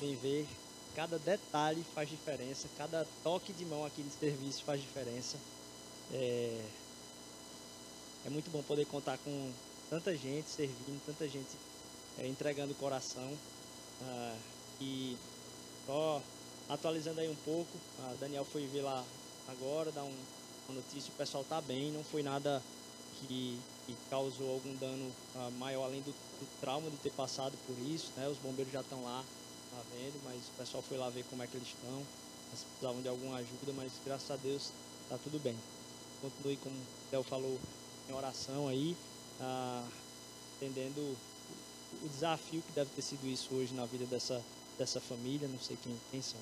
podem ver, cada detalhe faz diferença. Cada toque de mão aqui de serviço faz diferença. É, é muito bom poder contar com tanta gente servindo, tanta gente é, entregando o coração. Ah, e só atualizando aí um pouco, a Daniel foi ver lá agora, dar um, uma notícia, o pessoal tá bem, não foi nada que, que causou algum dano uh, maior além do, do, trauma de ter passado por isso, né? Os bombeiros já estão lá, tá vendo, mas o pessoal foi lá ver como é que eles estão, eles precisavam de alguma ajuda, mas graças a Deus tá tudo bem. Continue, como o Theo falou, em oração aí, uh, entendendo o, desafio que deve ter sido isso hoje na vida dessa, dessa família, não sei quem, quem são.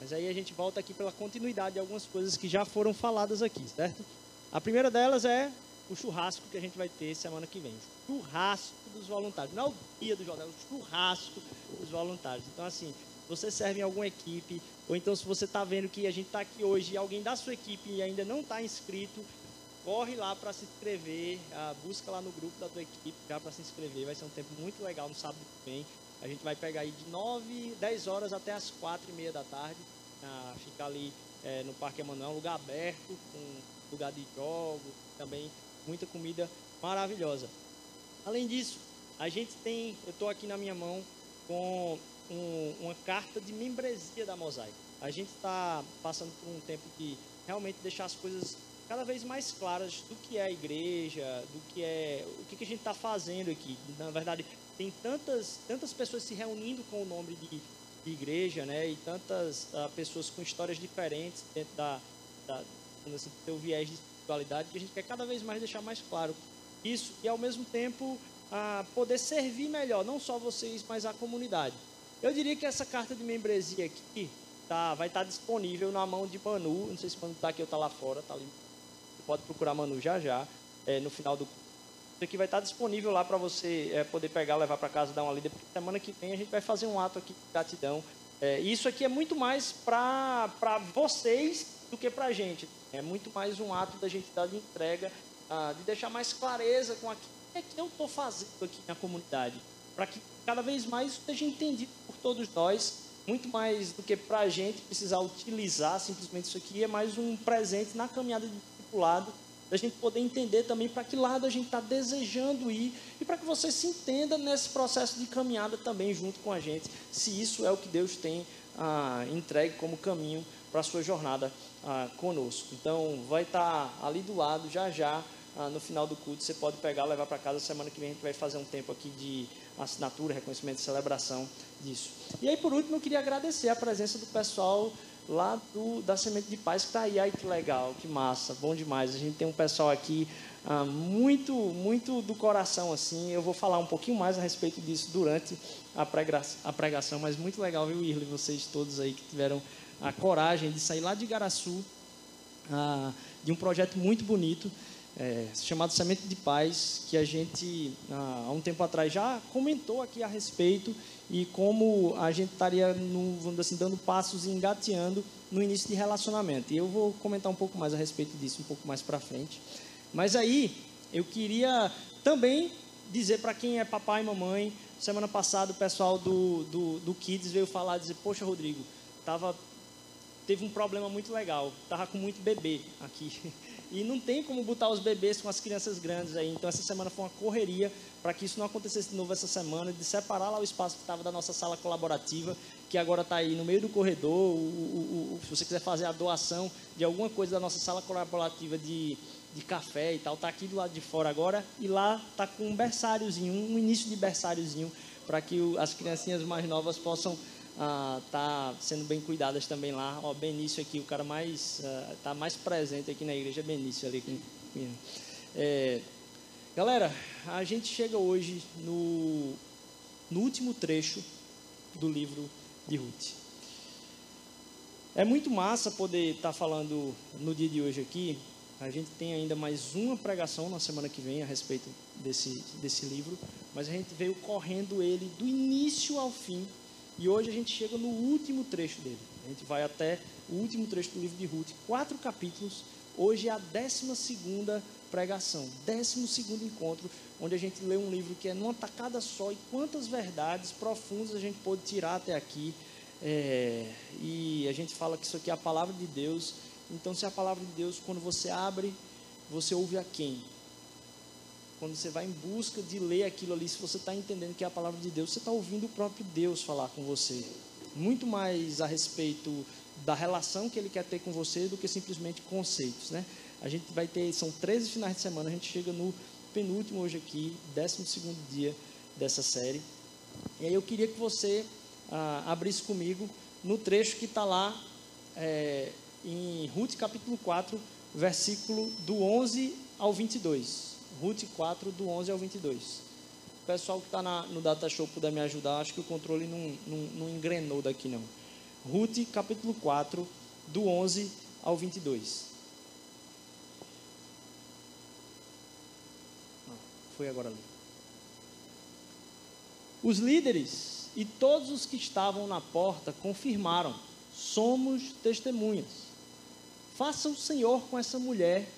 Mas aí a gente volta aqui pela continuidade de algumas coisas que já foram faladas aqui, certo? A primeira delas é o churrasco que a gente vai ter semana que vem. Churrasco dos voluntários. Não é o dia do jornal, é o churrasco dos voluntários. Então, assim, você serve em alguma equipe, ou então se você está vendo que a gente está aqui hoje e alguém da sua equipe ainda não está inscrito, corre lá para se inscrever, ah, busca lá no grupo da tua equipe já para se inscrever. Vai ser um tempo muito legal no sábado que vem. A gente vai pegar aí de 9, 10 horas até as 4 e meia da tarde. Ah, ficar ali é, no Parque Emanuel, lugar aberto, com lugar de jogo, também muita comida maravilhosa. Além disso, a gente tem, eu estou aqui na minha mão com um, uma carta de membresia da Mosaico. A gente está passando por um tempo de realmente deixar as coisas cada vez mais claras do que é a igreja, do que é o que, que a gente está fazendo aqui. Na verdade, tem tantas, tantas pessoas se reunindo com o nome de, de igreja, né? E tantas uh, pessoas com histórias diferentes dentro da, da assim, do viés de espiritualidade que a gente quer cada vez mais deixar mais claro isso e ao mesmo tempo uh, poder servir melhor, não só vocês, mas a comunidade. Eu diria que essa carta de membresia aqui tá, vai estar tá disponível na mão de Manu. Não sei se quando está aqui ou está lá fora, tá ali. Você pode procurar Manu já já, é, no final do isso aqui vai estar disponível lá para você é, poder pegar, levar para casa, dar uma lida, porque semana que vem a gente vai fazer um ato aqui de gratidão. É, isso aqui é muito mais para vocês do que para a gente. É muito mais um ato da gente dar de entrega, ah, de deixar mais clareza com aquilo é que eu estou fazendo aqui na comunidade. Para que cada vez mais seja entendido por todos nós, muito mais do que para a gente precisar utilizar simplesmente isso aqui, é mais um presente na caminhada de discipulado da gente poder entender também para que lado a gente está desejando ir e para que você se entenda nesse processo de caminhada também junto com a gente, se isso é o que Deus tem ah, entregue como caminho para a sua jornada ah, conosco. Então, vai estar tá ali do lado já já. Ah, no final do culto, você pode pegar, levar para casa. Semana que vem a gente vai fazer um tempo aqui de assinatura, reconhecimento e celebração disso. E aí, por último, eu queria agradecer a presença do pessoal lá do, da Semente de Paz que está aí. Ai, que legal, que massa, bom demais. A gente tem um pessoal aqui ah, muito, muito do coração, assim. Eu vou falar um pouquinho mais a respeito disso durante a, prega, a pregação, mas muito legal, viu, Irle, vocês todos aí que tiveram a coragem de sair lá de Garaçu, ah, de um projeto muito bonito. É, chamado Semente de Paz, que a gente há um tempo atrás já comentou aqui a respeito e como a gente estaria, no, vamos assim, dando passos e engateando no início de relacionamento. E eu vou comentar um pouco mais a respeito disso um pouco mais para frente. Mas aí eu queria também dizer para quem é papai e mamãe, semana passada o pessoal do, do, do Kids veio falar, dizer, poxa Rodrigo, tava, teve um problema muito legal, tava com muito bebê aqui. E não tem como botar os bebês com as crianças grandes aí. Então essa semana foi uma correria para que isso não acontecesse de novo essa semana, de separar lá o espaço que estava da nossa sala colaborativa, que agora está aí no meio do corredor. O, o, o, se você quiser fazer a doação de alguma coisa da nossa sala colaborativa de, de café e tal, está aqui do lado de fora agora. E lá está com um berçáriozinho, um início de berçáriozinho, para que as criancinhas mais novas possam ah, tá sendo bem cuidadas também lá. Ó, Benício aqui, o cara mais uh, tá mais presente aqui na igreja, Benício ali. É, galera, a gente chega hoje no, no último trecho do livro de Ruth. É muito massa poder estar tá falando no dia de hoje aqui. A gente tem ainda mais uma pregação na semana que vem a respeito desse, desse livro, mas a gente veio correndo ele do início ao fim e hoje a gente chega no último trecho dele. A gente vai até o último trecho do livro de Ruth, quatro capítulos, Hoje é a 12 pregação, 12 encontro, onde a gente lê um livro que é numa tacada só e quantas verdades profundas a gente pode tirar até aqui. É, e a gente fala que isso aqui é a palavra de Deus. Então, se é a palavra de Deus, quando você abre, você ouve a quem? Quando você vai em busca de ler aquilo ali, se você está entendendo que é a palavra de Deus, você está ouvindo o próprio Deus falar com você. Muito mais a respeito da relação que ele quer ter com você do que simplesmente conceitos, né? A gente vai ter, são 13 finais de semana, a gente chega no penúltimo hoje aqui, 12 dia dessa série. E aí eu queria que você ah, abrisse comigo no trecho que está lá é, em Ruth capítulo 4, versículo do 11 ao 22. Ruth 4, do 11 ao 22. O pessoal que está no Data Show puder me ajudar, acho que o controle não, não, não engrenou daqui não. Ruth capítulo 4, do 11 ao 22. Ah, foi agora ali. Os líderes e todos os que estavam na porta confirmaram: somos testemunhas. Faça o Senhor com essa mulher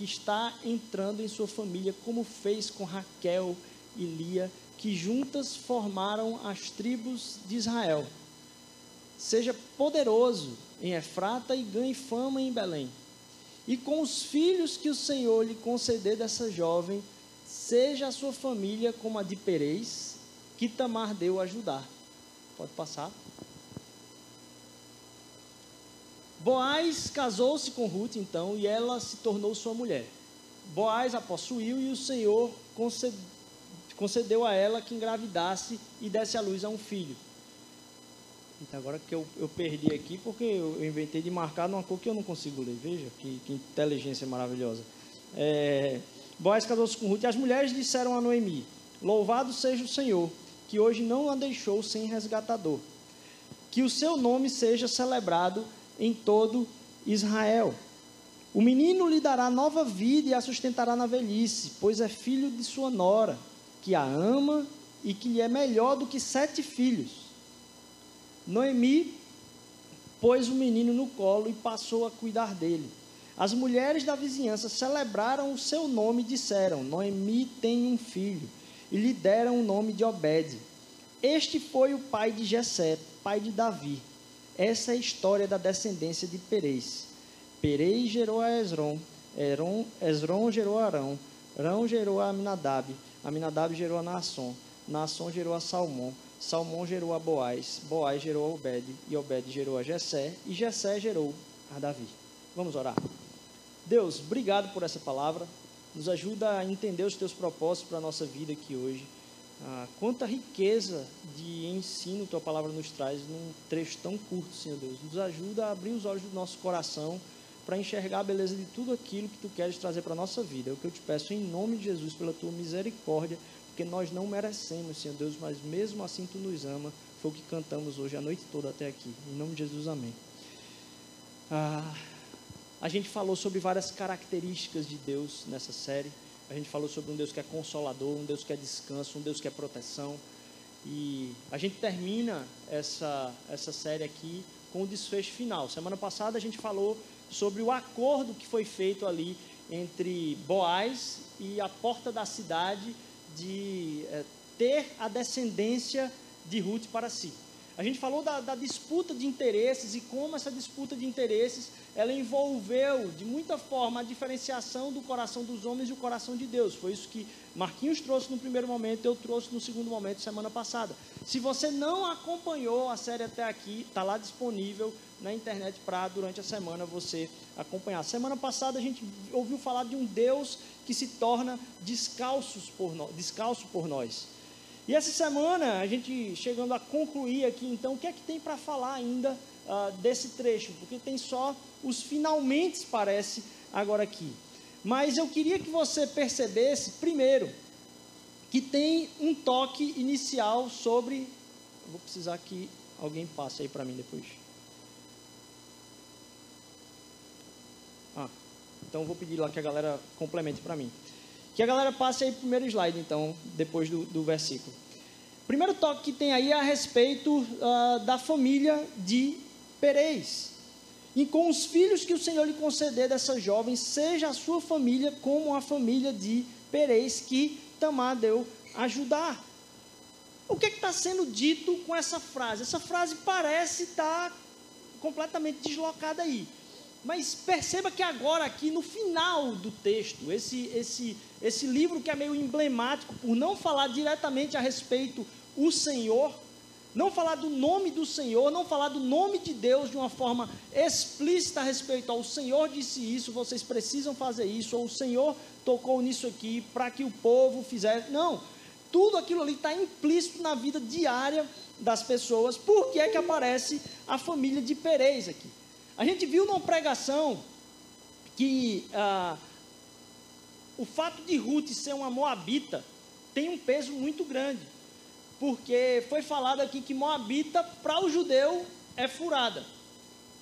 que está entrando em sua família, como fez com Raquel e Lia, que juntas formaram as tribos de Israel. Seja poderoso em Efrata e ganhe fama em Belém. E com os filhos que o Senhor lhe conceder dessa jovem, seja a sua família como a de Perez, que Tamar deu a ajudar. Pode passar. Boaz casou-se com Ruth, então, e ela se tornou sua mulher. Boaz a possuiu e o Senhor concedeu a ela que engravidasse e desse à luz a um filho. Então, agora que eu, eu perdi aqui, porque eu, inventei de marcar numa cor que eu não consigo ler. Veja que, que inteligência maravilhosa. É, Boaz casou-se com Ruth e as mulheres disseram a Noemi: Louvado seja o Senhor, que hoje não a deixou sem resgatador. Que o seu nome seja celebrado em todo Israel. O menino lhe dará nova vida e a sustentará na velhice, pois é filho de sua nora, que a ama e que lhe é melhor do que sete filhos. Noemi pôs o menino no colo e passou a cuidar dele. As mulheres da vizinhança celebraram o seu nome e disseram: Noemi tem um filho, e lhe deram o nome de Obed. Este foi o pai de Jessé, pai de Davi. Essa é a história da descendência de Perez. Perez gerou a Esron, Esron gerou a Arão, Arão gerou a Aminadab, Aminadab gerou a Naasson, Naasson gerou a Salmão, Salmão gerou a Boaz, Boaz gerou a Obed, e Obed gerou a Jessé, e Jessé gerou a Davi. Vamos orar. Deus, obrigado por essa palavra. Nos ajuda a entender os teus propósitos para a nossa vida aqui hoje. Ah, quanta riqueza de ensino tua palavra nos traz num trecho tão curto, Senhor Deus. Nos ajuda a abrir os olhos do nosso coração para enxergar a beleza de tudo aquilo que tu queres trazer para a nossa vida. É o que eu te peço em nome de Jesus, pela tua misericórdia porque nós não merecemos, Senhor Deus, mas mesmo assim tu nos ama. Foi o que cantamos hoje a noite toda até aqui. Em nome de Jesus, amém. Ah, a gente falou sobre várias características de Deus nessa série. A gente falou sobre um Deus que é consolador, um Deus que é descanso, um Deus que é proteção. E a gente termina essa, essa série aqui com o desfecho final. Semana passada a gente falou sobre o acordo que foi feito ali entre Boaz e a porta da cidade de é, ter a descendência de Ruth para si. A gente falou da, da, disputa de interesses e como essa disputa de interesses ela envolveu de muita forma a diferenciação do coração dos homens e o coração de Deus. Foi isso que Marquinhos trouxe no primeiro momento, eu trouxe no segundo momento semana passada. Se você não acompanhou a série até aqui, está lá disponível na internet para durante a semana você acompanhar. Semana passada a gente ouviu falar de um Deus que se torna descalços por no, descalço por nós. E essa semana a gente chegando a concluir aqui, então, o que é que tem para falar ainda uh, desse trecho? Porque tem só os finalmente parece agora aqui. Mas eu queria que você percebesse, primeiro, que tem um toque inicial sobre. Vou precisar que alguém passe aí para mim depois. Ah, então vou pedir lá que a galera complemente para mim. Que a galera passe aí o primeiro slide, então, depois do, do versículo. Primeiro toque que tem aí é a respeito uh, da família de Perez. e com os filhos que o Senhor lhe conceder dessa jovem, seja a sua família como a família de Perez, que Tamar deu ajudar. O que é está sendo dito com essa frase? Essa frase parece estar tá completamente deslocada aí. Mas perceba que agora aqui no final do texto, esse, esse, esse livro que é meio emblemático por não falar diretamente a respeito o Senhor, não falar do nome do Senhor, não falar do nome de Deus de uma forma explícita a respeito ao Senhor disse isso, vocês precisam fazer isso, ou o Senhor tocou nisso aqui para que o povo fizesse. Não, tudo aquilo ali está implícito na vida diária das pessoas. Por que é que aparece a família de Perez aqui? A gente viu numa pregação que ah, o fato de Ruth ser uma moabita tem um peso muito grande porque foi falado aqui que Moabita, para o judeu, é furada.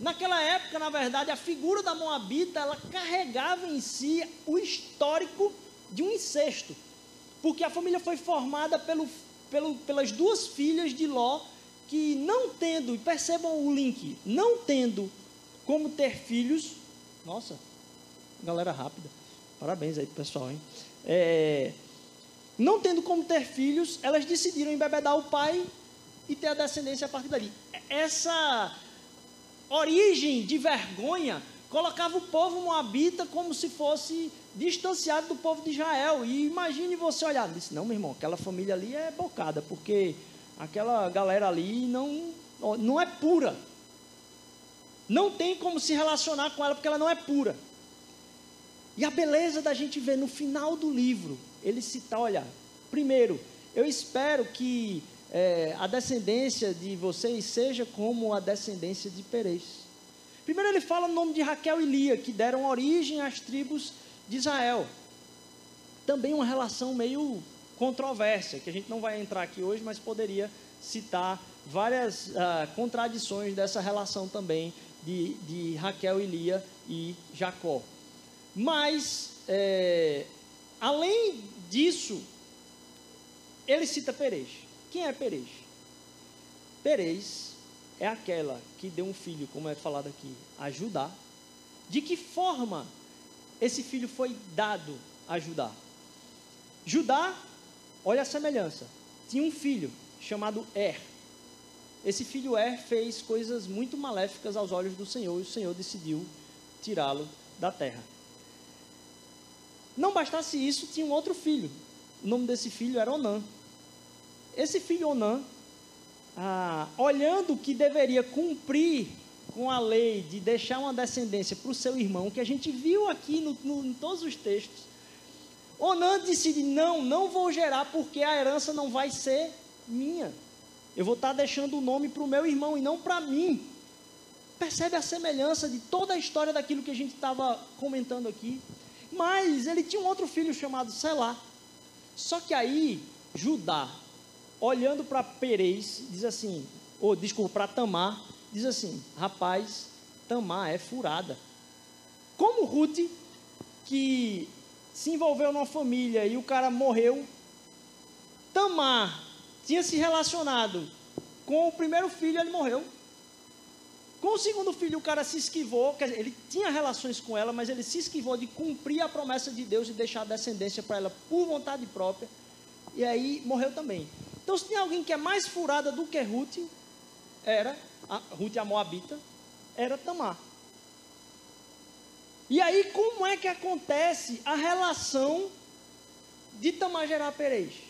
Naquela época, na verdade, a figura da Moabita, ela carregava em si o histórico de um incesto. Porque a família foi formada pelo, pelo, pelas duas filhas de Ló, que não tendo, e percebam o link, não tendo como ter filhos, nossa, galera rápida, parabéns aí pessoal, hein? É, não tendo como ter filhos, elas decidiram embebedar o pai e ter a descendência a partir dali. Essa origem de vergonha colocava o povo moabita como se fosse distanciado do povo de Israel. E imagine você olhar, disse: "Não, meu irmão, aquela família ali é bocada, porque aquela galera ali não não é pura. Não tem como se relacionar com ela porque ela não é pura." E a beleza da gente ver no final do livro ele cita, olha, primeiro, eu espero que é, a descendência de vocês seja como a descendência de Perez. Primeiro ele fala o nome de Raquel e Lia, que deram origem às tribos de Israel. Também uma relação meio controversa, que a gente não vai entrar aqui hoje, mas poderia citar várias uh, contradições dessa relação também de, de Raquel e Lia e Jacó. Mas é, Além disso, ele cita Perez. Quem é Perez? Perez é aquela que deu um filho, como é falado aqui, a Judá. De que forma esse filho foi dado a Judá? Judá, olha a semelhança, tinha um filho chamado Er. Esse filho Er fez coisas muito maléficas aos olhos do Senhor e o Senhor decidiu tirá-lo da terra. Não bastasse isso, tinha um outro filho. O nome desse filho era Onã. Esse filho Onã, ah, olhando que deveria cumprir com a lei de deixar uma descendência para o seu irmão, que a gente viu aqui no, no, em todos os textos, Onã decide: não, não vou gerar porque a herança não vai ser minha. Eu vou estar deixando o nome para o meu irmão e não para mim. Percebe a semelhança de toda a história daquilo que a gente estava comentando aqui? Mas ele tinha um outro filho chamado Selá. Só que aí, Judá, olhando para Perez, diz assim, ou desculpa, para Tamar, diz assim: rapaz, Tamar é furada. Como Ruth, que se envolveu numa família e o cara morreu, Tamar tinha se relacionado com o primeiro filho, ele morreu. Com o segundo filho, o cara se esquivou, quer dizer, ele tinha relações com ela, mas ele se esquivou de cumprir a promessa de Deus e deixar a descendência para ela por vontade própria. E aí morreu também. Então, se tem alguém que é mais furada do que Ruth, era, a, Ruth a Moabita, era Tamar. E aí, como é que acontece a relação de Tamar gerar Perez?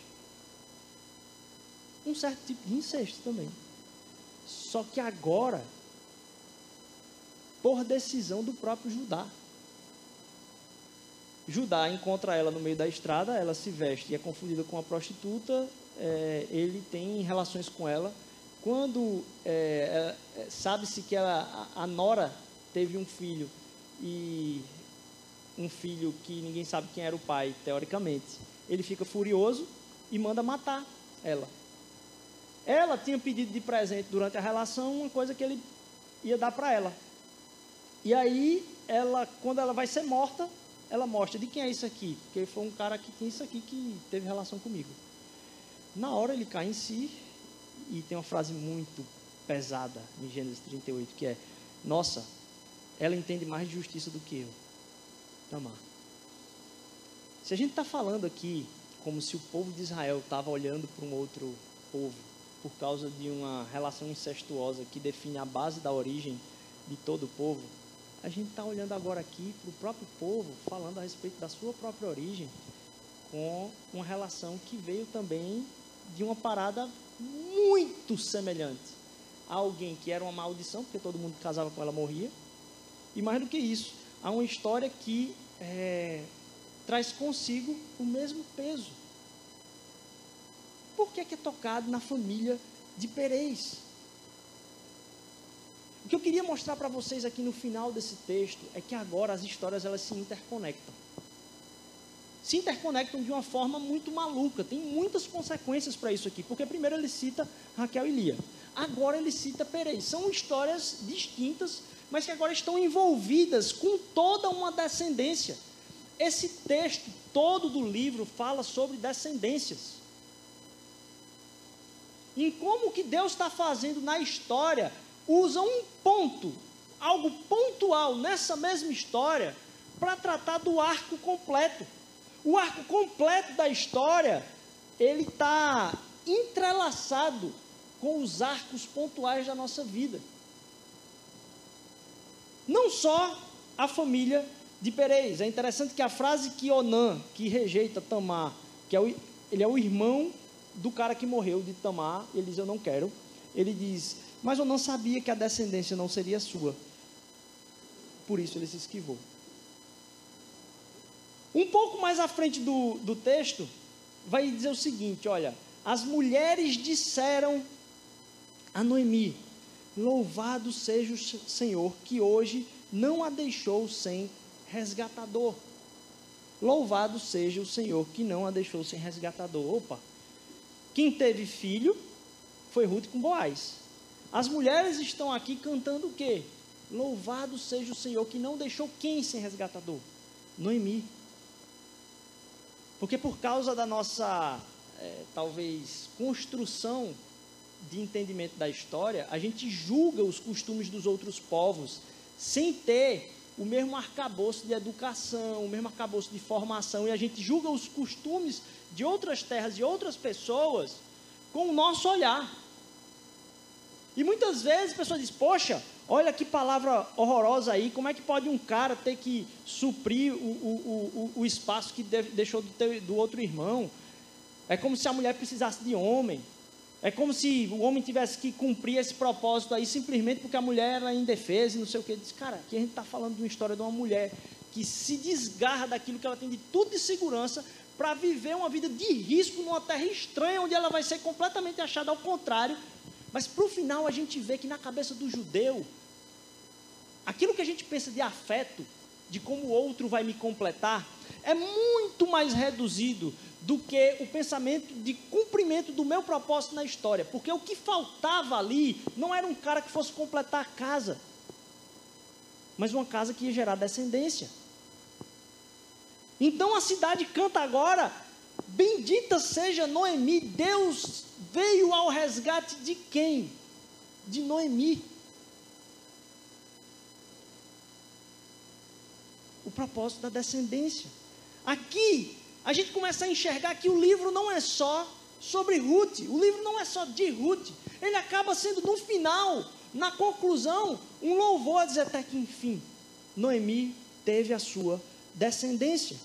Um certo tipo de incesto também. Só que agora por decisão do próprio Judá. Judá encontra ela no meio da estrada, ela se veste e é confundida com uma prostituta, é, ele tem relações com ela. Quando é, é, sabe-se que ela, a, a Nora teve um filho e um filho que ninguém sabe quem era o pai, teoricamente, ele fica furioso e manda matar ela. Ela tinha pedido de presente durante a relação uma coisa que ele ia dar para ela. E aí, ela, quando ela vai ser morta, ela mostra de quem é isso aqui, porque foi um cara que tinha isso aqui que teve relação comigo. Na hora ele cai em si e tem uma frase muito pesada em Gênesis 38 que é: Nossa, ela entende mais de justiça do que eu. Tamar. Se a gente está falando aqui como se o povo de Israel estava olhando para um outro povo por causa de uma relação incestuosa que define a base da origem de todo o povo, a gente está olhando agora aqui para o próprio povo, falando a respeito da sua própria origem, com uma relação que veio também de uma parada muito semelhante a alguém que era uma maldição, porque todo mundo que casava com ela morria, e mais do que isso, há uma história que é, traz consigo o mesmo peso. Por que é, que é tocado na família de Perez? O que eu queria mostrar para vocês aqui no final desse texto é que agora as histórias elas se interconectam. Se interconectam de uma forma muito maluca. Tem muitas consequências para isso aqui. Porque primeiro ele cita Raquel e Lia. Agora ele cita Perez. São histórias distintas, mas que agora estão envolvidas com toda uma descendência. Esse texto todo do livro fala sobre descendências. Em como que Deus está fazendo na história usa um ponto, algo pontual nessa mesma história, para tratar do arco completo. O arco completo da história, ele está entrelaçado com os arcos pontuais da nossa vida. Não só a família de Perez. É interessante que a frase que Onã, que rejeita Tamar, que é o, ele é o irmão do cara que morreu de Tamar, ele diz: Eu não quero. Ele diz: mas eu não sabia que a descendência não seria sua. Por isso ele se esquivou. Um pouco mais à frente do, do texto, vai dizer o seguinte: olha, as mulheres disseram a Noemi: Louvado seja o Senhor que hoje não a deixou sem resgatador. Louvado seja o Senhor que não a deixou sem resgatador. Opa! Quem teve filho foi Ruth com Boaz. As mulheres estão aqui cantando o quê? Louvado seja o Senhor que não deixou quem sem resgatador? Noemi. Porque por causa da nossa, é, talvez, construção de entendimento da história, a gente julga os costumes dos outros povos sem ter o mesmo arcabouço de educação, o mesmo arcabouço de formação, e a gente julga os costumes de outras terras e outras pessoas com o nosso olhar. E muitas vezes a pessoa diz: Poxa, olha que palavra horrorosa aí, como é que pode um cara ter que suprir o, o, o, o espaço que deixou do, teu, do outro irmão? É como se a mulher precisasse de homem. É como se o homem tivesse que cumprir esse propósito aí simplesmente porque a mulher era indefesa e não sei o que. Diz, cara, aqui a gente está falando de uma história de uma mulher que se desgarra daquilo que ela tem de tudo de segurança para viver uma vida de risco numa terra estranha, onde ela vai ser completamente achada ao contrário mas para o final a gente vê que na cabeça do judeu, aquilo que a gente pensa de afeto, de como o outro vai me completar, é muito mais reduzido do que o pensamento de cumprimento do meu propósito na história. Porque o que faltava ali não era um cara que fosse completar a casa, mas uma casa que ia gerar descendência. Então a cidade canta agora: Bendita seja Noemi, Deus veio ao resgate de quem? De Noemi. O propósito da descendência. Aqui, a gente começa a enxergar que o livro não é só sobre Ruth, o livro não é só de Ruth, ele acaba sendo no final, na conclusão, um louvor a dizer até que enfim, Noemi teve a sua descendência.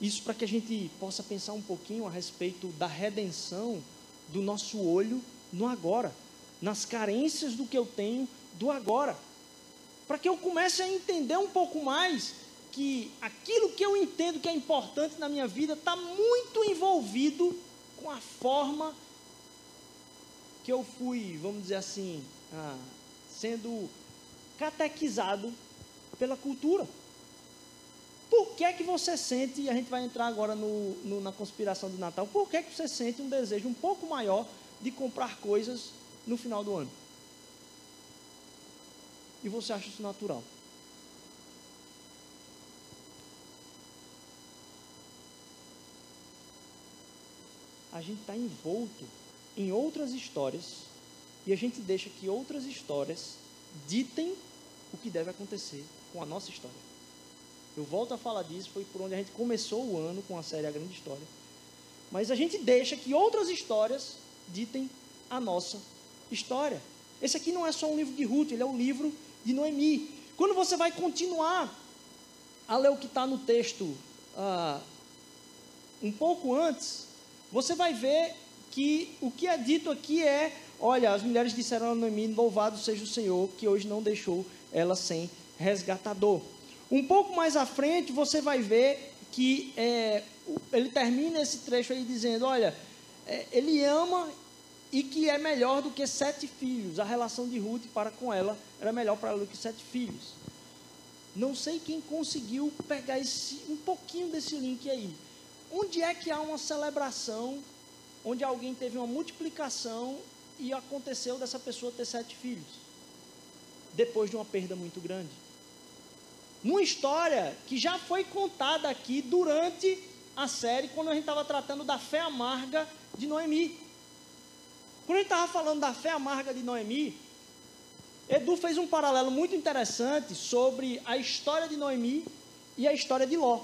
Isso para que a gente possa pensar um pouquinho a respeito da redenção do nosso olho no agora, nas carências do que eu tenho do agora. Para que eu comece a entender um pouco mais que aquilo que eu entendo que é importante na minha vida está muito envolvido com a forma que eu fui, vamos dizer assim, ah, sendo catequizado pela cultura. Por que é que você sente, e a gente vai entrar agora no, no, na conspiração do Natal, por que é que você sente um desejo um pouco maior de comprar coisas no final do ano? E você acha isso natural? A gente está envolto em outras histórias e a gente deixa que outras histórias ditem o que deve acontecer com a nossa história. Eu volto a falar disso, foi por onde a gente começou o ano com a série A Grande História. Mas a gente deixa que outras histórias ditem a nossa história. Esse aqui não é só um livro de Ruth, ele é um livro de Noemi. Quando você vai continuar a ler o que está no texto ah, um pouco antes, você vai ver que o que é dito aqui é: olha, as mulheres disseram a Noemi, louvado seja o Senhor, que hoje não deixou ela sem resgatador. Um pouco mais à frente, você vai ver que é, ele termina esse trecho aí dizendo: olha, é, ele ama e que é melhor do que sete filhos. A relação de Ruth para com ela era melhor para ela do que sete filhos. Não sei quem conseguiu pegar esse, um pouquinho desse link aí. Onde é que há uma celebração, onde alguém teve uma multiplicação e aconteceu dessa pessoa ter sete filhos? Depois de uma perda muito grande. Uma história que já foi contada aqui durante a série, quando a gente estava tratando da fé amarga de Noemi. Quando a gente estava falando da fé amarga de Noemi, Edu fez um paralelo muito interessante sobre a história de Noemi e a história de Ló.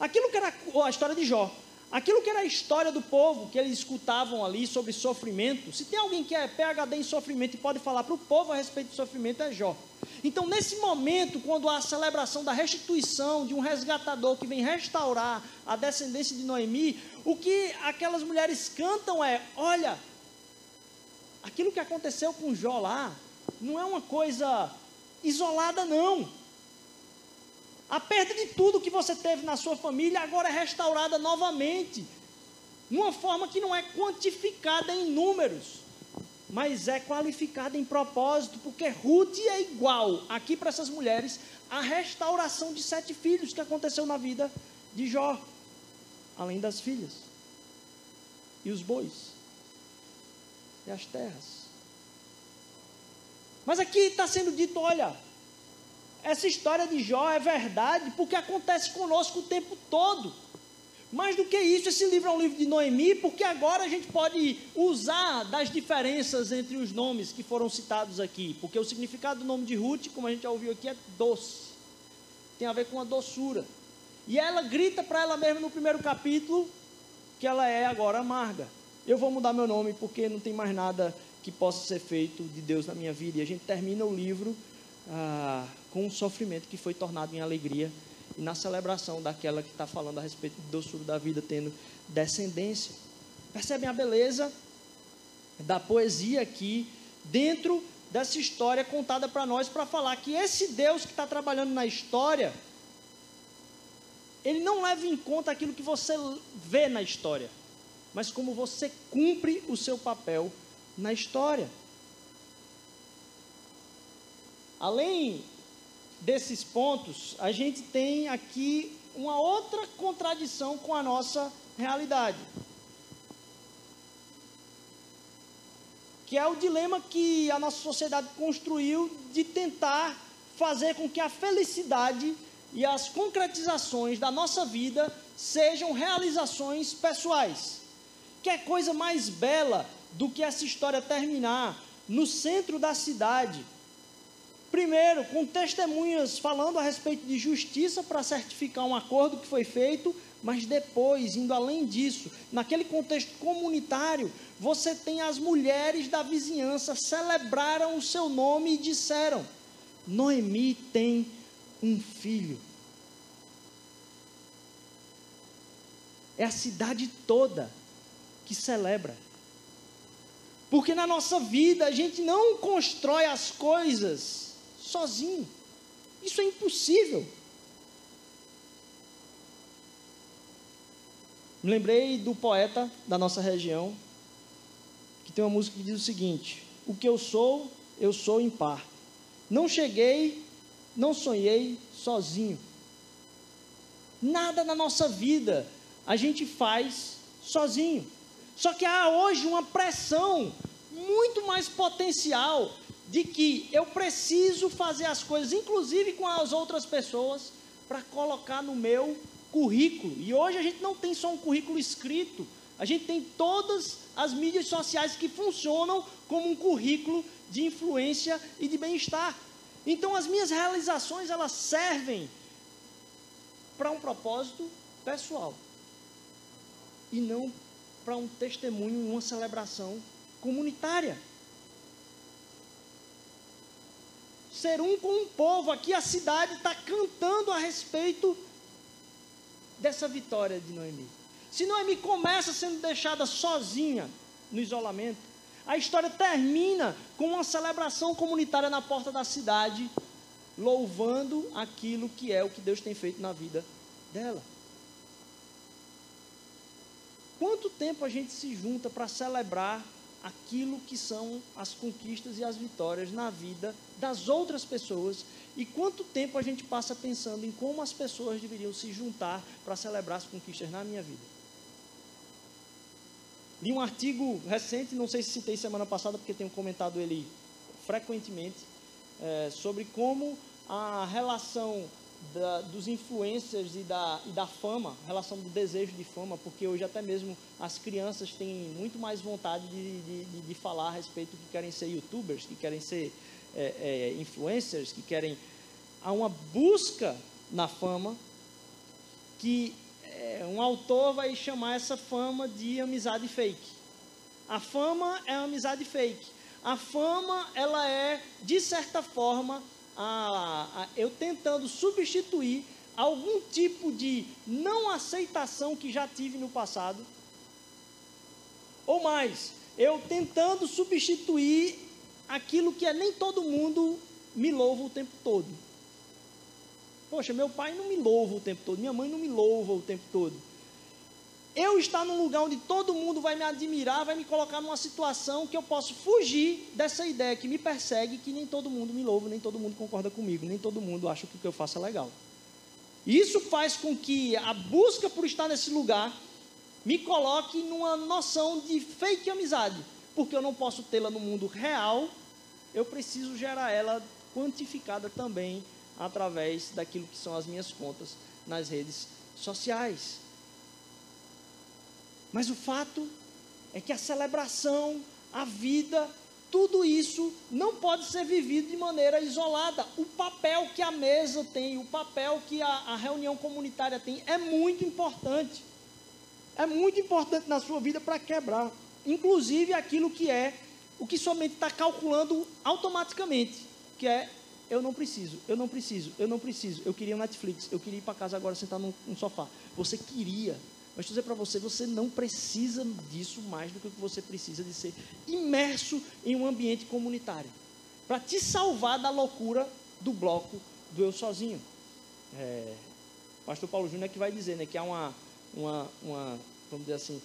Aquilo que era a história de Jó. Aquilo que era a história do povo que eles escutavam ali sobre sofrimento. Se tem alguém que é PhD em sofrimento e pode falar para o povo a respeito de sofrimento, é Jó. Então, nesse momento, quando há a celebração da restituição de um resgatador que vem restaurar a descendência de Noemi, o que aquelas mulheres cantam é: olha, aquilo que aconteceu com Jó lá não é uma coisa isolada, não. A perda de tudo que você teve na sua família agora é restaurada novamente, numa forma que não é quantificada em números, mas é qualificada em propósito, porque Ruth é igual aqui para essas mulheres a restauração de sete filhos que aconteceu na vida de Jó, além das filhas, e os bois, e as terras. Mas aqui está sendo dito: olha, essa história de Jó é verdade porque acontece conosco o tempo todo. Mais do que isso, esse livro é um livro de Noemi, porque agora a gente pode usar das diferenças entre os nomes que foram citados aqui. Porque o significado do nome de Ruth, como a gente já ouviu aqui, é doce. Tem a ver com a doçura. E ela grita para ela mesma no primeiro capítulo que ela é agora amarga. Eu vou mudar meu nome porque não tem mais nada que possa ser feito de Deus na minha vida. E a gente termina o livro ah, com um sofrimento que foi tornado em alegria e na celebração daquela que está falando a respeito do doçura da vida, tendo descendência. Percebem a beleza da poesia aqui, dentro dessa história contada para nós, para falar que esse Deus que está trabalhando na história, ele não leva em conta aquilo que você vê na história, mas como você cumpre o seu papel na história. Além desses pontos, a gente tem aqui uma outra contradição com a nossa realidade. Que é o dilema que a nossa sociedade construiu de tentar fazer com que a felicidade e as concretizações da nossa vida sejam realizações pessoais. Que é coisa mais bela do que essa história terminar no centro da cidade, Primeiro, com testemunhas falando a respeito de justiça para certificar um acordo que foi feito, mas depois, indo além disso, naquele contexto comunitário, você tem as mulheres da vizinhança celebraram o seu nome e disseram: Noemi tem um filho. É a cidade toda que celebra. Porque na nossa vida a gente não constrói as coisas sozinho. Isso é impossível. Me lembrei do poeta da nossa região, que tem uma música que diz o seguinte: O que eu sou, eu sou em par. Não cheguei, não sonhei sozinho. Nada na nossa vida a gente faz sozinho. Só que há hoje uma pressão muito mais potencial de que eu preciso fazer as coisas, inclusive com as outras pessoas, para colocar no meu currículo. E hoje a gente não tem só um currículo escrito A gente tem todas as mídias sociais que funcionam como um currículo de influência e de bem-estar. Então as minhas realizações elas servem para um propósito pessoal e não para um testemunho, uma celebração comunitária. Ser um com um povo, aqui a cidade está cantando a respeito dessa vitória de Noemi. Se Noemi começa sendo deixada sozinha no isolamento, a história termina com uma celebração comunitária na porta da cidade, louvando aquilo que é o que Deus tem feito na vida dela. Quanto tempo a gente se junta para celebrar aquilo que são as conquistas e as vitórias na vida das outras pessoas e quanto tempo a gente passa pensando em como as pessoas deveriam se juntar para celebrar as conquistas na minha vida? Li um artigo recente, não sei se citei semana passada porque tenho comentado ele frequentemente, é, sobre como a relação da, dos influencers e da, e da fama, relação do desejo de fama, porque hoje até mesmo as crianças têm muito mais vontade de, de, de, falar a respeito que querem ser youtubers, que querem ser é, é, influencers, que querem. Há uma busca na fama que é, um autor vai chamar essa fama de amizade fake. A fama é amizade fake. A fama, ela é, de certa forma, a, a, eu tentando substituir algum tipo de não aceitação que já tive no passado, ou mais, eu tentando substituir aquilo que é nem todo mundo me louva o tempo todo. Poxa, meu pai não me louva o tempo todo, minha mãe não me louva o tempo todo eu estar num lugar onde todo mundo vai me admirar, vai me colocar numa situação que eu posso fugir dessa ideia que me persegue, que nem todo mundo me louva, nem todo mundo concorda comigo, nem todo mundo acha que o que eu faço é legal. Isso faz com que a busca por estar nesse lugar me coloque numa noção de fake amizade, porque eu não posso tê-la no mundo real, eu preciso gerar ela quantificada também através daquilo que são as minhas contas nas redes sociais. Mas o fato é que a celebração, a vida, tudo isso não pode ser vivido de maneira isolada. O papel que a mesa tem, o papel que a, a reunião comunitária tem é muito importante. É muito importante na sua vida para quebrar, inclusive aquilo que é o que sua mente está calculando automaticamente, que é eu não preciso, eu não preciso, eu não preciso. Eu queria um Netflix, eu queria ir para casa agora sentar num, num sofá. Você queria, mas dizer para você, você não precisa disso mais do que você precisa de ser imerso em um ambiente comunitário. Para te salvar da loucura do bloco do eu sozinho. É, o pastor Paulo Júnior é que vai dizer né, que há uma, uma, uma, vamos dizer assim,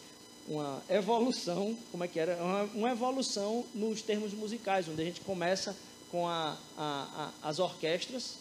uma evolução, como é que era? Uma, uma evolução nos termos musicais, onde a gente começa com a, a, a, as orquestras,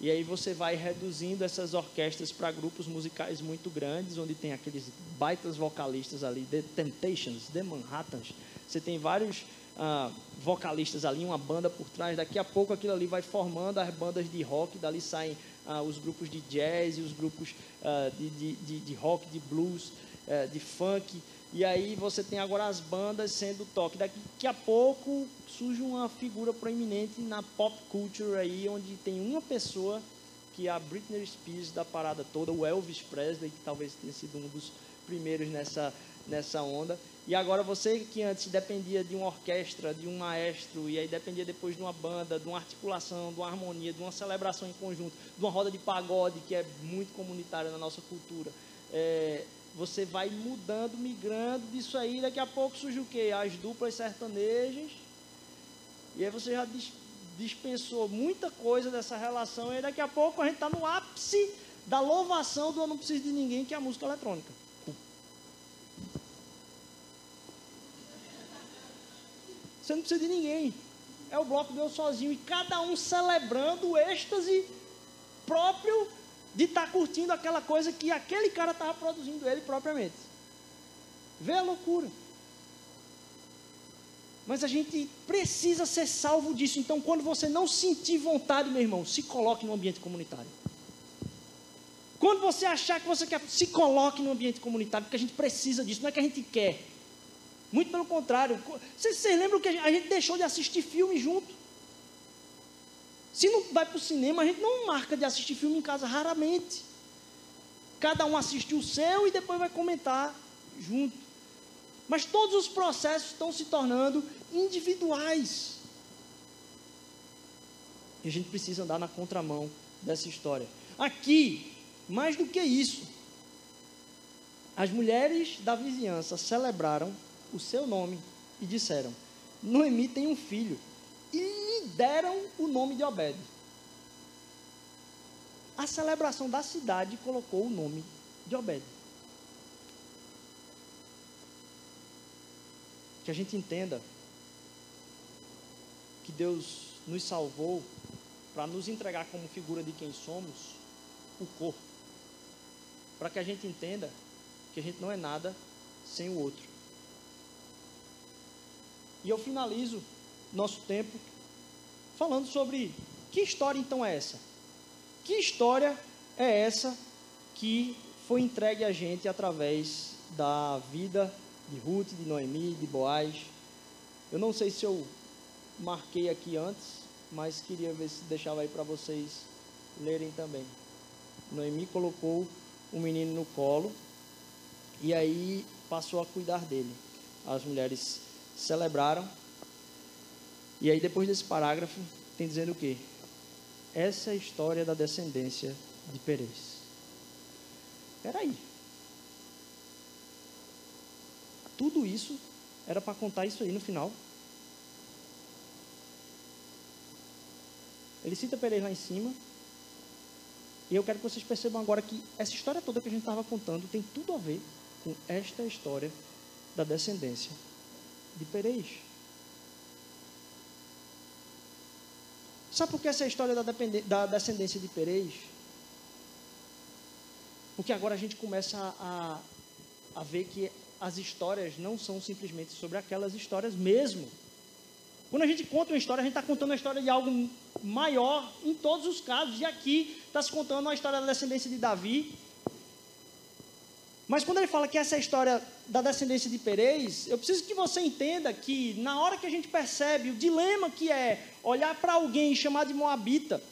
e aí você vai reduzindo essas orquestras para grupos musicais muito grandes, onde tem aqueles baitas vocalistas ali, The Temptations, The Manhattans. Você tem vários ah, vocalistas ali, uma banda por trás. Daqui a pouco aquilo ali vai formando as bandas de rock, dali saem ah, os grupos de jazz os grupos ah, de, de, de, de, rock, de blues, eh, de funk. E aí você tem agora as bandas sendo toque. Daqui a pouco surge uma figura proeminente na pop culture aí, onde tem uma pessoa que é a Britney Spears da parada toda, o Elvis Presley, que talvez tenha sido um dos primeiros nessa, nessa onda. E agora você que antes dependia de uma orquestra, de um maestro, e aí dependia depois de uma banda, de uma articulação, de uma harmonia, de uma celebração em conjunto, de uma roda de pagode, que é muito comunitária na nossa cultura. É, você vai mudando, migrando disso aí, daqui a pouco surge o quê? As duplas sertanejas. E aí você já dispensou muita coisa dessa relação, e daqui a pouco a gente está no ápice da louvação do Eu Não Preciso de Ninguém, que é a música eletrônica. Você não precisa de ninguém. É o bloco Deus sozinho. E cada um celebrando o êxtase próprio de estar tá curtindo aquela coisa que aquele cara estava produzindo ele propriamente. Vê a loucura. Mas a gente precisa ser salvo disso. Então, quando você não sentir vontade, meu irmão, se coloque no ambiente comunitário. Quando você achar que você quer, se coloque no ambiente comunitário, porque a gente precisa disso, não é que a gente quer. Muito pelo contrário. Vocês, lembram que a gente, a gente deixou de assistir filme junto? Se não vai para o cinema, a gente não marca de assistir filme em casa, raramente. Cada um assiste o seu e depois vai comentar junto. Mas todos os processos estão se tornando individuais. E a gente precisa andar na contramão dessa história. Aqui, mais do que isso, as mulheres da vizinhança celebraram o seu nome e disseram: Noemi tem um filho. E lhe deram o nome de Obed. A celebração da cidade colocou o nome de Obed. Que a gente entenda que Deus nos salvou para nos entregar como figura de quem somos o corpo. Para que a gente entenda que a gente não é nada sem o outro. E eu finalizo nosso tempo falando sobre que história então é essa? Que história é essa que foi entregue a gente através da vida de Ruth, de Noemi, de Boaz? Eu não sei se eu marquei aqui antes, mas queria ver se deixava aí para vocês lerem também. Noemi colocou o menino no colo e aí passou a cuidar dele. As mulheres celebraram. E aí depois desse parágrafo tem dizendo o quê? Essa é a história da descendência de Perez. Peraí. Tudo isso era para contar isso aí no final. Ele cita Perez lá em cima. E eu quero que vocês percebam agora que essa história toda que a gente estava contando tem tudo a ver com esta história da descendência de Perez. Sabe por que essa história da, da descendência de Perez? Porque agora a gente começa a, a ver que as histórias não são simplesmente sobre aquelas histórias mesmo. Quando a gente conta uma história, a gente está contando a história de algo maior em todos os casos. E aqui está se contando a história da descendência de Davi. Mas quando ele fala que essa é a história da descendência de Perez, eu preciso que você entenda que na hora que a gente percebe o dilema que é olhar para alguém chamado de Moabita,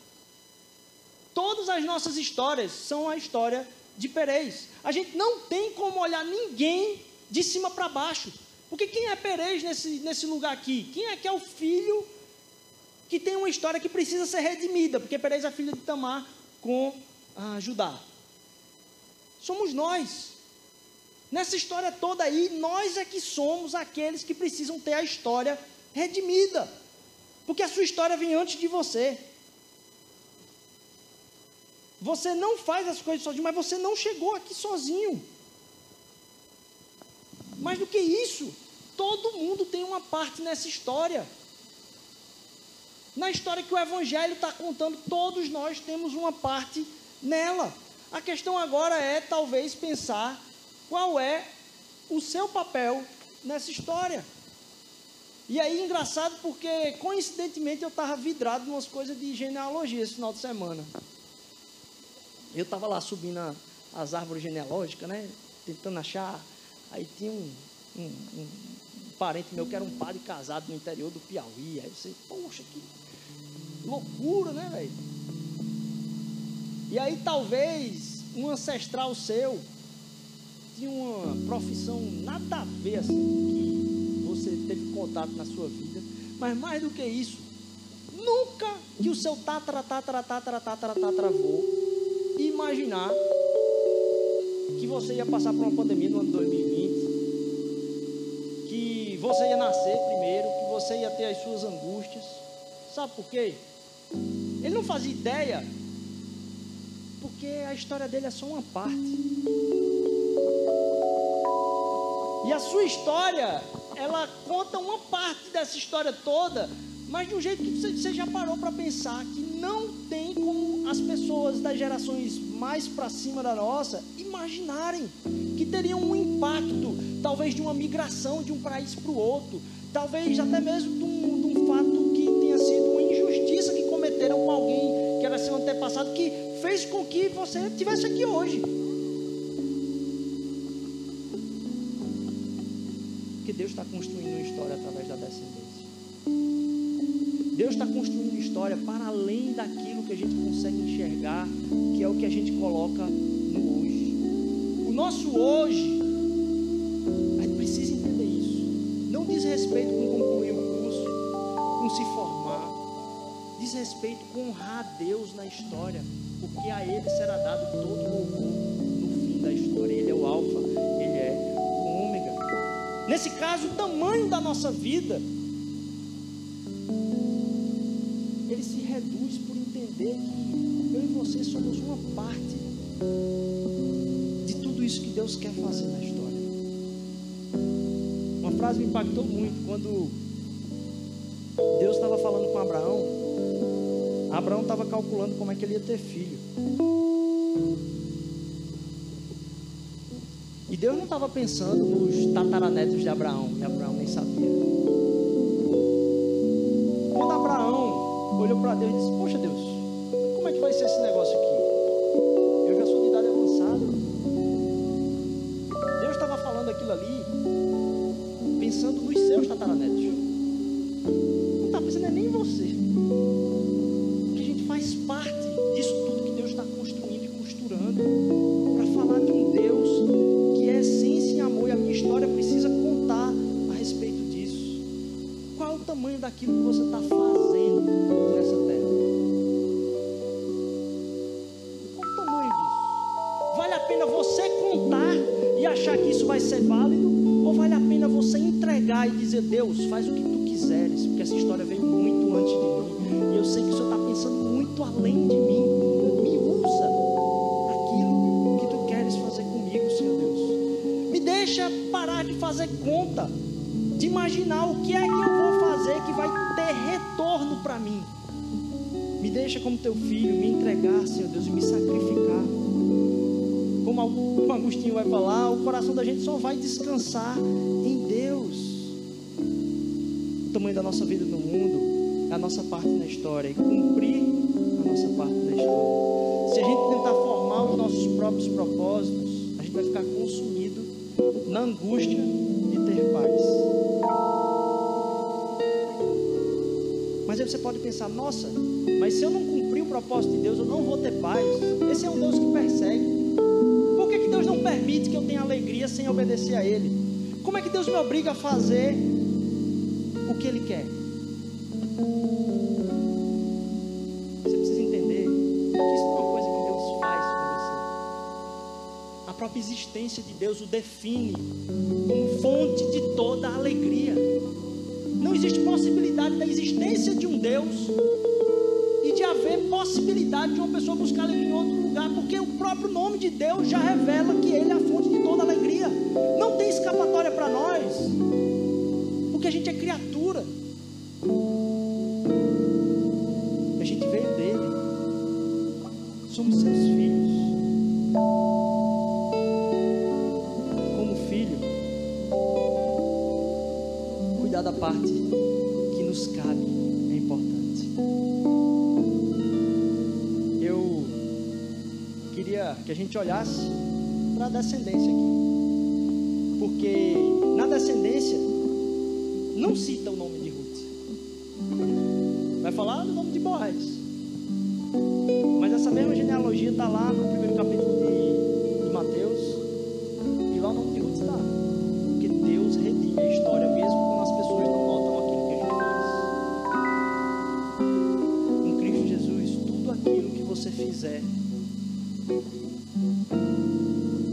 todas as nossas histórias são a história de Perez. A gente não tem como olhar ninguém de cima para baixo. Porque quem é Perez nesse, nesse lugar aqui? Quem é que é o filho que tem uma história que precisa ser redimida? Porque Perez é filho de Tamar com ah, Judá. Somos nós. Nessa história toda aí, nós é que somos aqueles que precisam ter a história redimida. Porque a sua história vem antes de você. Você não faz as coisas sozinho, mas você não chegou aqui sozinho. Mais do que isso, todo mundo tem uma parte nessa história. Na história que o Evangelho está contando, todos nós temos uma parte nela. A questão agora é talvez pensar qual é o seu papel nessa história. E aí, engraçado, porque coincidentemente eu estava vidrado em umas coisas de genealogia esse final de semana. Eu estava lá subindo a, as árvores genealógicas, né? Tentando achar. Aí tinha um, um, um, parente meu que era um padre casado no interior do Piauí. Aí eu sei, poxa, que loucura, né, velho? E aí talvez um ancestral seu tinha uma profissão nada a ver assim que você teve contato na sua vida, mas mais do que isso, nunca que o seu tatara tatara tatara tatara tataravô imaginar que você ia passar por uma pandemia no ano 2020, que você ia nascer primeiro, que você ia ter as suas angústias. Sabe por quê? Ele não fazia ideia, porque a história dele é só uma parte. E a sua história, ela conta uma parte dessa história toda, mas de um jeito que você já parou para pensar que não tem como as pessoas das gerações mais para cima da nossa imaginarem que teriam um impacto, talvez de uma migração de um país para o outro, talvez até mesmo de um, de um fato que tenha sido uma injustiça que cometeram com alguém que era seu antepassado, que fez com que você estivesse aqui hoje. Deus está construindo uma história através da descendência. Deus está construindo história para além daquilo que a gente consegue enxergar, que é o que a gente coloca no hoje. O nosso hoje, a gente precisa entender isso. Não diz respeito com concluir o curso, com se formar. Diz respeito com honrar a Deus na história, porque a Ele será dado todo o louvor no fim da história. Ele é o Alfa, Nesse caso, o tamanho da nossa vida entender que eu e você somos uma parte de tudo isso que Deus quer fazer na história. Uma frase me impactou muito quando Deus estava falando com Abraão. Abraão estava calculando como é que ele ia ter filho. E Deus não estava pensando nos tataranetos de Abraão, que Abraão nem sabia. Quando Abraão olhou para Deus e disse: Poxa, Deus, vai ser esse negócio aqui? Eu já sou de idade avançada. Deus estava falando aquilo ali, pensando nos seus tataranetos. Não está pensando nem em você. Que a gente faz parte faz o que tu quiseres, porque essa história veio muito antes de mim. E eu sei que o Senhor está pensando muito além de mim. Me usa aquilo que tu queres fazer comigo, Senhor Deus. Me deixa parar de fazer conta, de imaginar o que é que eu vou fazer que vai ter retorno para mim. Me deixa como teu filho, me entregar, Senhor Deus, e me sacrificar como Agostinho vai falar, o coração da gente só vai descansar em Deus. Tamanho da nossa vida no mundo a nossa parte na história e cumprir a nossa parte na história. Se a gente tentar formar os nossos próprios propósitos, a gente vai ficar consumido na angústia de ter paz. Mas aí você pode pensar, nossa, mas se eu não cumprir o propósito de Deus, eu não vou ter paz. Esse é um Deus que persegue. Por que, que Deus não permite que eu tenha alegria sem obedecer a Ele? Como é que Deus me obriga a fazer que Ele quer? Você precisa entender que isso não é uma coisa que Deus faz com você. A própria existência de Deus o define como fonte de toda alegria. Não existe possibilidade da existência de um Deus e de haver possibilidade de uma pessoa buscar alegria em outro lugar, porque o próprio nome de Deus já revela que Ele é a fonte de toda alegria. Não tem escapatória para nós, porque a gente é criatura. A gente veio dele, somos seus filhos. Como filho, cuidar da parte que nos cabe é importante. queria que a gente olhasse para a descendência aqui. Porque na descendência não cita o nome de Ruth. Vai falar do nome de Boaz. Mas essa mesma genealogia está lá no primeiro capítulo de, de Mateus. E lá o nome de Ruth está. Porque Deus redime a história mesmo quando as pessoas não notam aquilo que a gente faz. Com Cristo Jesus, tudo aquilo que você fizer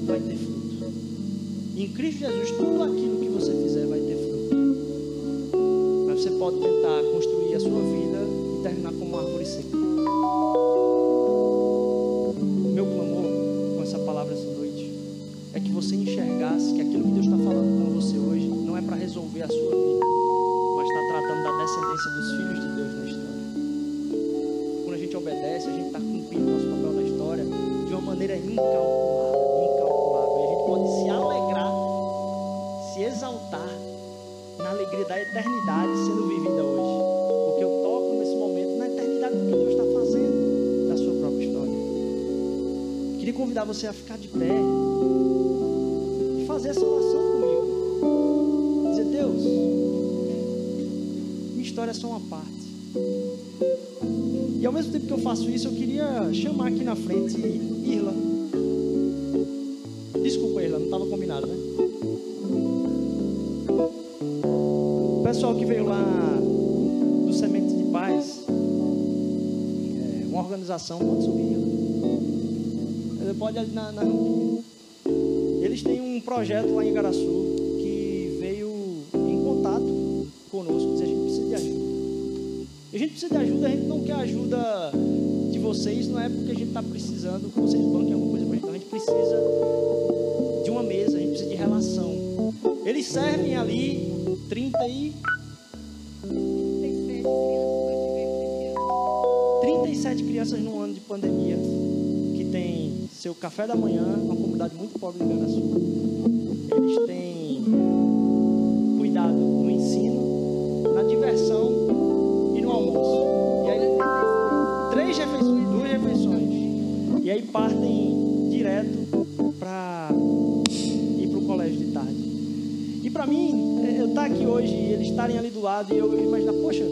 vai ter fruto. Em Cristo Jesus, tudo aquilo que você fizer vai ter pode tentar construir a sua vida e terminar como uma árvore seca. Sendo vivida hoje. Porque eu toco nesse momento na eternidade do que Deus está fazendo da sua própria história. queria convidar você a ficar de pé e fazer essa oração comigo. Dizer, Deus, minha história é só uma parte. E ao mesmo tempo que eu faço isso, eu queria chamar aqui na frente Irla. Desculpa, Irla, não estava combinado, né? Pessoal que veio lá do Semente de Paz, é, uma organização, pode subir, Irla. Pode ali na, na Eles têm um projeto lá em Igaraçu que veio em contato conosco, diz a gente precisa de ajuda. A gente precisa de ajuda, a gente não quer ajuda de vocês, não é porque a gente está precisando que vocês banquem alguma coisa para a gente. A gente precisa de uma mesa, a gente precisa de relação. Eles servem ali 30 e. café da manhã, uma comunidade muito pobre de Igaraçu. Eles têm cuidado no ensino, na diversão almoço. E aí, três refeições, duas refeições. E aí partem direto para ir para o colégio de tarde. E para mim, eu estar tá aqui hoje e eles estarem ali do lado e eu imaginar, poxa,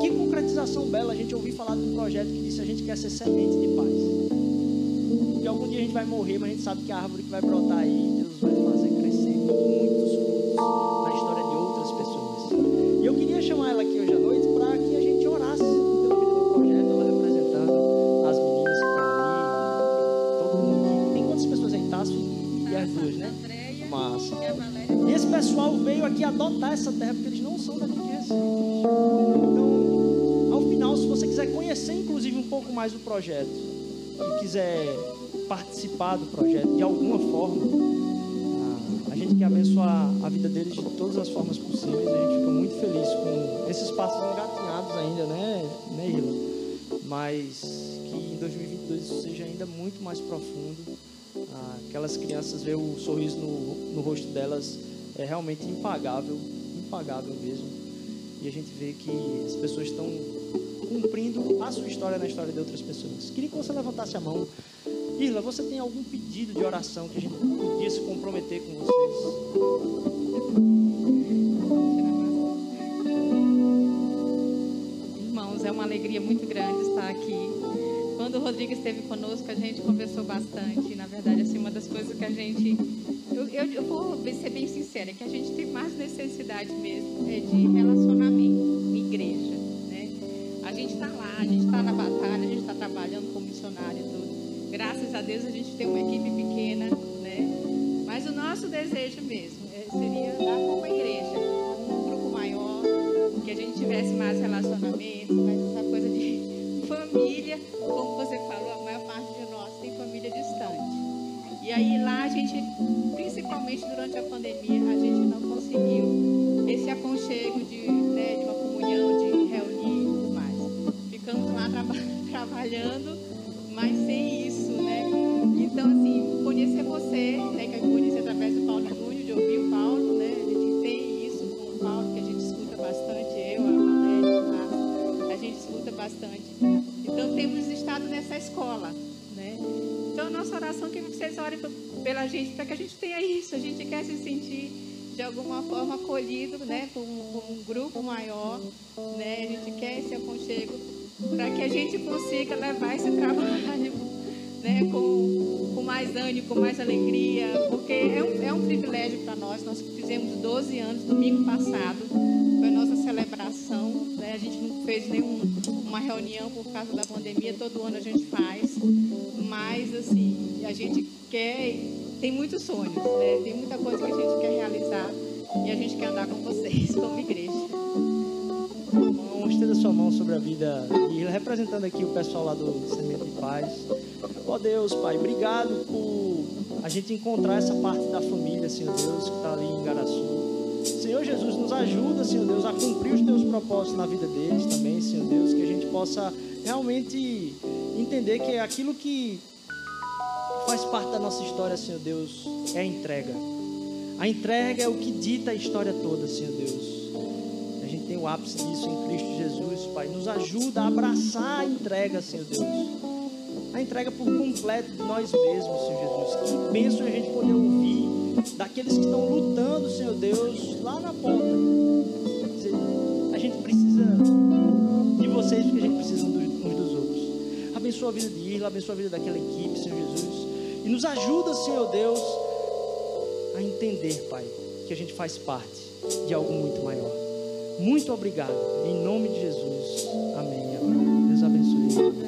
que concretização bela a gente ouvir falar de um projeto que disse a gente quer ser semente de paz. Porque algum dia a gente vai morrer, mas a gente sabe que a árvore que vai brotar aí, Deus vai fazer crescer muitos frutos na história de outras pessoas. E eu queria chamar ela aqui hoje à noite para que a gente orasse pela vida do projeto, ela representando as meninas que estão ali, todo mundo. Tem quantas pessoas aí? Tasso e as duas, né? Massa. E esse pessoal veio aqui adotar essa terra porque eles não são daqui de Recife. Então, ao final, se você quiser conhecer inclusive um pouco mais do projeto e quiser participar do projeto de alguma forma, gente quer abençoar a vida deles de todas as formas possíveis. A gente fica muito feliz com esses passos engatinhados ainda, né, né Ila? Mas que em 2022 isso seja ainda muito mais profundo. Ah, aquelas crianças ver o sorriso no, no rosto delas é realmente impagável, impagável mesmo. E a gente vê que as pessoas estão cumprindo a sua história na história de outras pessoas. Queria que você levantasse a mão. Irla, você tem algum pedido de oração que a gente podia se comprometer com vocês? Irmãos, é uma alegria muito grande estar aqui. Quando o Rodrigo esteve conosco, a gente conversou bastante. Na verdade, assim, uma das coisas que a gente. Eu, eu, eu vou ser bem sincera, que a gente tem mais necessidade mesmo é de relacionamento, igreja. Né? A gente está lá, a gente está na batalha, a gente está trabalhando como missionário e tudo. Graças a Deus a gente tem uma equipe pequena, né? Mas o nosso desejo mesmo é, seria dar como igreja, um grupo maior, que a gente tivesse mais relacionamento, mais essa coisa de família. Como você falou, a maior parte de nós tem família distante. E aí lá a gente, principalmente durante a pandemia, a gente não conseguiu esse aconchego de, né, de uma comunhão, de reunir e tudo mais. Ficamos lá tra trabalhando, mas sem então, assim, conhecer você, né, que eu conheci através do Paulo Júnior, de ouvir o Paulo, né, a gente tem isso com o Paulo, que a gente escuta bastante, eu, a Valéria, a gente escuta bastante. Então, temos estado nessa escola, né. Então, nossa oração é que vocês orem pela gente, para que a gente tenha isso, a gente quer se sentir de alguma forma acolhido, né, com, com um grupo maior, né, a gente quer esse aconchego, para que a gente consiga levar esse trabalho, né, com com mais ânimo, com mais alegria, porque é um, é um privilégio para nós. Nós fizemos 12 anos, domingo passado, foi a nossa celebração. Né? A gente não fez nenhuma reunião por causa da pandemia, todo ano a gente faz, mas assim, a gente quer, tem muitos sonhos, né? tem muita coisa que a gente quer realizar e a gente quer andar com vocês como igreja. Estenda sua mão sobre a vida e representando aqui o pessoal lá do Semente de Paz. Ó oh Deus, Pai, obrigado por a gente encontrar essa parte da família, Senhor Deus, que está ali em Garaçu. Senhor Jesus, nos ajuda, Senhor Deus, a cumprir os teus propósitos na vida deles também, Senhor Deus, que a gente possa realmente entender que aquilo que faz parte da nossa história, Senhor Deus, é a entrega. A entrega é o que dita a história toda, Senhor Deus. Ápice disso em Cristo Jesus, Pai. Nos ajuda a abraçar a entrega, Senhor Deus a entrega por completo de nós mesmos, Senhor Jesus. Que bênção a gente poder ouvir daqueles que estão lutando, Senhor Deus, lá na ponta. A gente precisa de vocês porque a gente precisa uns dos outros. Abençoa a vida de Irla, abençoa a vida daquela equipe, Senhor Jesus. E nos ajuda, Senhor Deus, a entender, Pai, que a gente faz parte de algo muito maior. Muito obrigado. Em nome de Jesus. Amém. Deus abençoe.